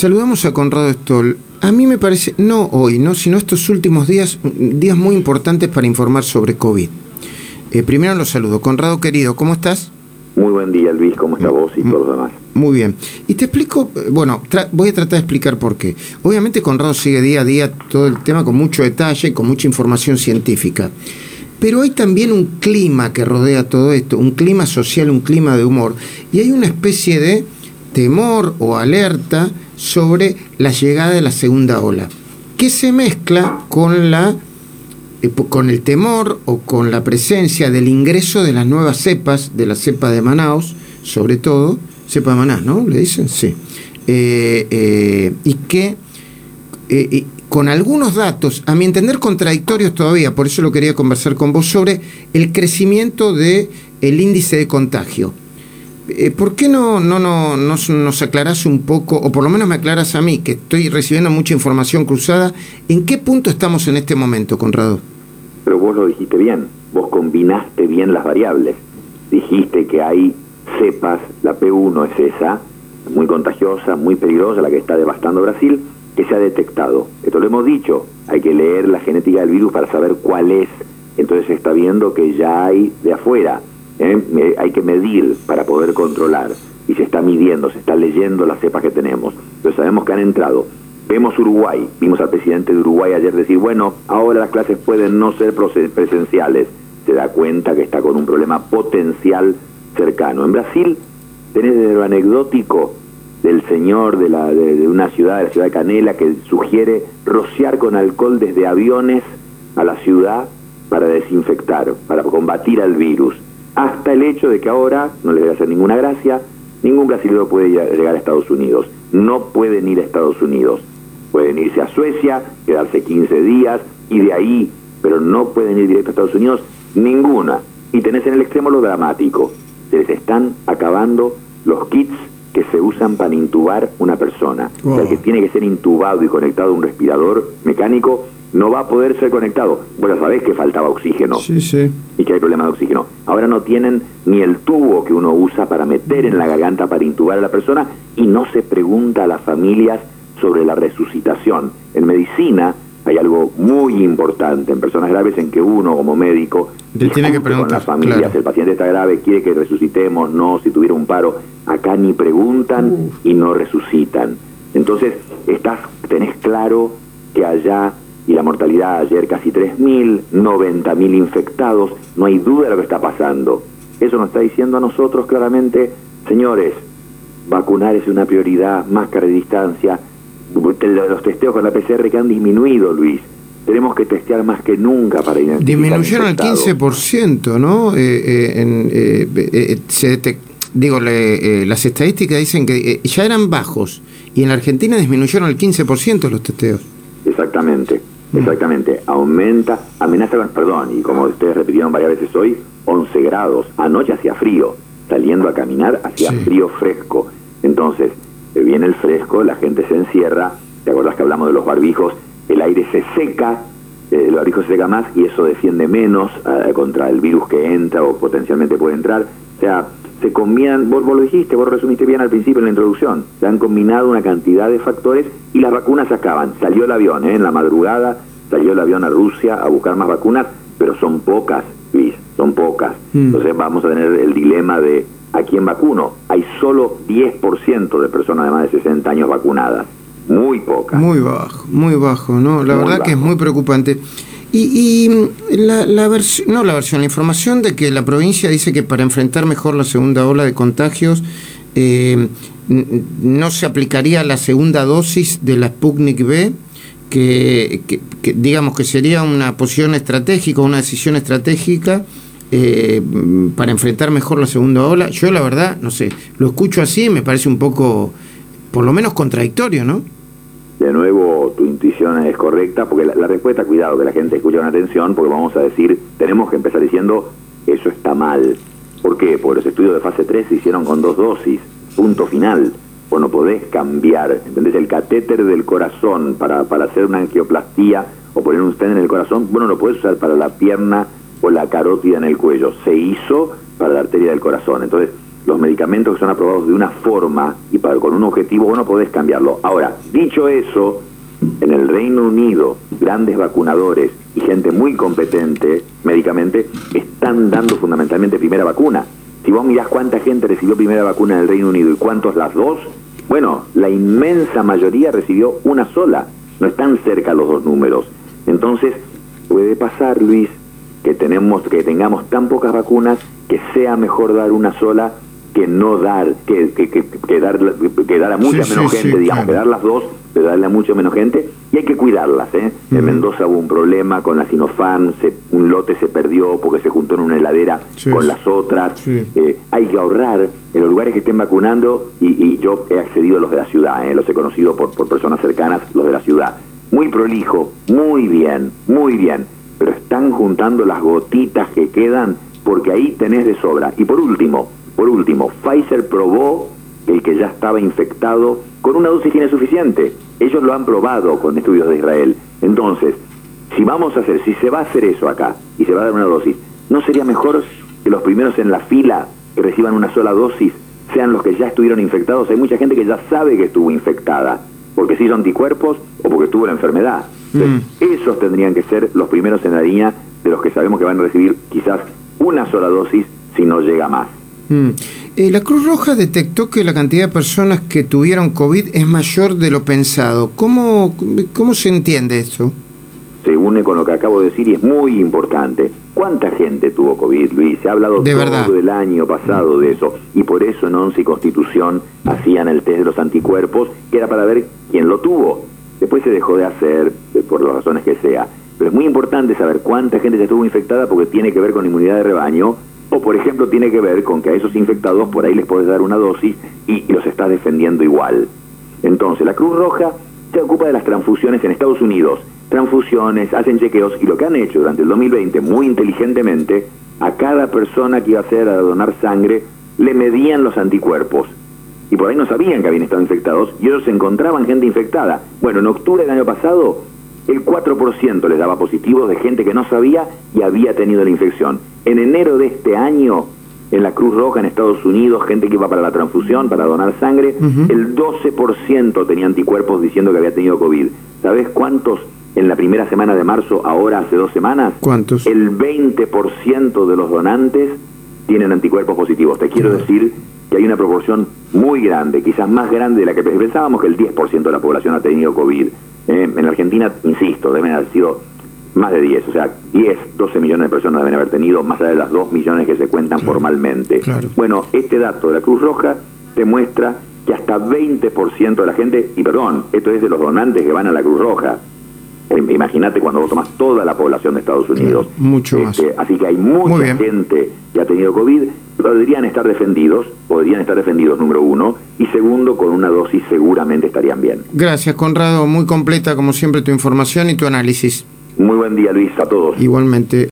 saludamos a Conrado Stoll. A mí me parece, no hoy, no, sino estos últimos días, días muy importantes para informar sobre COVID. Eh, primero los saludo. Conrado querido, ¿cómo estás? Muy buen día, Luis, ¿cómo está vos y todos los demás? Muy bien. Y te explico, bueno, voy a tratar de explicar por qué. Obviamente Conrado sigue día a día todo el tema con mucho detalle, con mucha información científica. Pero hay también un clima que rodea todo esto, un clima social, un clima de humor. Y hay una especie de temor o alerta sobre la llegada de la segunda ola, que se mezcla con la eh, con el temor o con la presencia del ingreso de las nuevas cepas, de la cepa de Manaus, sobre todo, cepa de Manaus, ¿no? ¿Le dicen? Sí. Eh, eh, y que con algunos datos, a mi entender contradictorios todavía, por eso lo quería conversar con vos, sobre el crecimiento del el índice de contagio. Eh, ¿Por qué no, no, no, nos aclarás un poco, o por lo menos me aclaras a mí, que estoy recibiendo mucha información cruzada, ¿en qué punto estamos en este momento, Conrado? Pero vos lo dijiste bien, vos combinaste bien las variables. Dijiste que hay cepas, la P1 es esa, muy contagiosa, muy peligrosa, la que está devastando Brasil, que se ha detectado. Esto lo hemos dicho, hay que leer la genética del virus para saber cuál es. Entonces se está viendo que ya hay de afuera ¿eh? hay que medir para poder controlar y se está midiendo, se está leyendo las cepas que tenemos. Pero sabemos que han entrado. Vemos Uruguay, vimos al presidente de Uruguay ayer decir, bueno, ahora las clases pueden no ser presenciales. Se da cuenta que está con un problema potencial cercano. En Brasil tenés lo anecdótico del señor de, la, de, una ciudad, de la ciudad de Canela, que sugiere rociar con alcohol desde aviones a la ciudad para desinfectar, para combatir al virus hasta el hecho de que ahora, no les voy a hacer ninguna gracia, ningún brasileño puede llegar a Estados Unidos. No pueden ir a Estados Unidos. Pueden irse a Suecia, quedarse 15 días y de ahí, pero no pueden ir directo a Estados Unidos, ninguna. Y tenés en el extremo lo dramático. Se les están acabando los kits que se usan para intubar una persona. O sea, el que tiene que ser intubado y conectado a un respirador mecánico no va a poder ser conectado. Ya sabés que faltaba oxígeno sí, sí. Que hay problemas de oxígeno. Ahora no tienen ni el tubo que uno usa para meter en la garganta para intubar a la persona y no se pregunta a las familias sobre la resucitación. En medicina hay algo muy importante en personas graves en que uno como médico tiene que preguntar con las familias, el paciente está grave, quiere que resucitemos, no, si tuviera un paro, acá ni preguntan y no resucitan. Entonces, estás tenés claro que allá y la mortalidad ayer casi 3.000, 90.000 infectados, no hay duda de lo que está pasando. Eso nos está diciendo a nosotros claramente, señores, vacunar es una prioridad, máscara de distancia, los testeos con la PCR que han disminuido, Luis. Tenemos que testear más que nunca para identificar Disminuyeron el 15%, ¿no? Eh, eh, eh, se digo, las estadísticas dicen que ya eran bajos y en la Argentina disminuyeron el 15% los testeos. Exactamente. Exactamente, aumenta, amenaza con, perdón, y como ustedes repitieron varias veces hoy, 11 grados, anoche hacía frío, saliendo a caminar hacía frío fresco, entonces eh, viene el fresco, la gente se encierra, ¿te acuerdas que hablamos de los barbijos? El aire se seca, eh, el barbijo se seca más y eso defiende menos eh, contra el virus que entra o potencialmente puede entrar, o sea, se combinan, vos, lo dijiste, vos resumiste bien al principio en la introducción, se han combinado una cantidad de factores y las vacunas se acaban. Salió el avión, ¿eh? en la madrugada salió el avión a Rusia a buscar más vacunas, pero son pocas, Luis, son pocas. Mm. Entonces vamos a tener el dilema de ¿a quién vacuno? Hay solo 10% de personas de más de 60 años vacunadas. Muy pocas. Muy bajo, muy bajo, ¿no? La verdad que es muy preocupante. Y, la, la versión, no la versión, la información de que la provincia dice que para enfrentar mejor la segunda ola de contagios eh, no se aplicaría la segunda dosis de la Sputnik B, que, digamos que sería una posición estratégica, una decisión estratégica eh, para enfrentar mejor la segunda ola. Yo la verdad, no sé, lo escucho así y me parece un poco, por lo menos contradictorio, ¿no? De nuevo tu intuición es correcta, porque la, respuesta, cuidado, que la gente escuche con atención, porque vamos a decir, tenemos que empezar diciendo, eso está mal. ¿Por qué? Porque los estudios de fase 3 se hicieron con dos dosis, punto final. Vos no podés cambiar, ¿entendés? El catéter del corazón para, para hacer una angioplastía o poner un stent en el corazón, bueno, lo podés usar para la pierna o la carótida en el cuello. Se hizo para la arteria del corazón. Entonces, los medicamentos que son aprobados de una forma y para, con un objetivo, vos no podés cambiarlo. Ahora, dicho eso, en el Reino Unido, grandes vacunadores y gente muy competente médicamente están dando fundamentalmente primera vacuna. Si vos mirás cuánta gente recibió primera vacuna en el Reino Unido y cuántos las dos, bueno, la inmensa mayoría recibió una sola. No están cerca los dos números. Entonces, puede pasar, Luis, que tenemos que tengamos tan pocas vacunas que sea mejor dar una sola que no dar, que, que, que, dar, que dar a mucha menos gente, digamos, que dar las dos, pero darle a mucha menos gente, y hay que cuidarlas. ¿eh? En Mendoza hubo un problema con la Sinopharm, se, un lote se perdió porque se juntó en una heladera con las otras. Eh, hay que ahorrar en los lugares que estén vacunando, y, y yo he accedido a los de la ciudad, ¿eh? los he conocido por, por personas cercanas, los de la ciudad. Muy prolijo, muy bien, muy bien, pero están juntando las gotitas que quedan porque ahí tenés de sobra. Y por último, por último, Pfizer probó que el que ya estaba infectado con una dosis tiene suficiente. Ellos lo han probado con estudios de Israel. Entonces, si vamos a hacer, si se va a hacer eso acá y se va a dar una dosis, ¿no sería mejor que los primeros en la fila que reciban una sola dosis sean los que ya estuvieron infectados? Hay mucha gente que ya sabe que estuvo infectada, porque se hizo anticuerpos o porque tuvo la enfermedad. Mm. esos tendrían que ser los primeros en la línea de los que sabemos que van a recibir quizás una sola dosis si no llega más. Mm. Eh, la Cruz Roja detectó que la cantidad de personas que tuvieron COVID es mayor de lo pensado. ¿Cómo, cómo se entiende eso? Se une con lo que acabo de decir y es muy importante. ¿Cuánta gente tuvo COVID, Luis? Se ha hablado todo el año pasado de eso. Y por eso en ONCE y Constitución hacían el test de los anticuerpos, que era para ver quién lo tuvo. Después se dejó de hacer, eh, por las razones que sea. Pero es muy importante saber cuánta gente se estuvo infectada porque tiene que ver con inmunidad de rebaño por ejemplo, tiene que ver con que a esos infectados por ahí les puedes dar una dosis y, los estás defendiendo igual. Entonces, la Cruz Roja se ocupa de las transfusiones en Estados Unidos. Transfusiones, hacen chequeos y lo que han hecho durante el 2020 muy inteligentemente, a cada persona que iba a hacer a donar sangre, le medían los anticuerpos. Y por ahí no sabían que habían estado infectados y ellos encontraban gente infectada. Bueno, en octubre del año pasado el 4% les daba positivo de gente que no sabía y había tenido la infección. En enero de este año, en la Cruz Roja en Estados Unidos, gente que iba para la transfusión, para donar sangre, el 12% tenía anticuerpos diciendo que había tenido COVID. ¿Sabes cuántos en la primera semana de marzo, ahora hace dos semanas? ¿Cuántos? El 20% de los donantes tienen anticuerpos positivos. Te quiero decir que hay una proporción muy grande, quizás más grande de la que pensábamos que el 10% de la población ha tenido COVID. Eh, en Argentina, insisto, deben haber sido más de 10, o sea, 10, 12 millones de personas deben haber tenido, más allá de las 2 millones que se cuentan formalmente. Bueno, este dato de la Cruz Roja demuestra que hasta 20% de la gente, y perdón, esto es de los donantes que van a la Cruz Roja, imagínate cuando vos tomas toda la población de Estados Unidos. mucho más. Este, así que hay mucha gente que ha tenido COVID, podrían estar defendidos, podrían estar defendidos, número uno, y segundo, con una dosis seguramente estarían bien. Gracias, Conrado. Muy completa, como siempre, tu información y tu análisis. Muy buen día, Luis, a todos. Igualmente.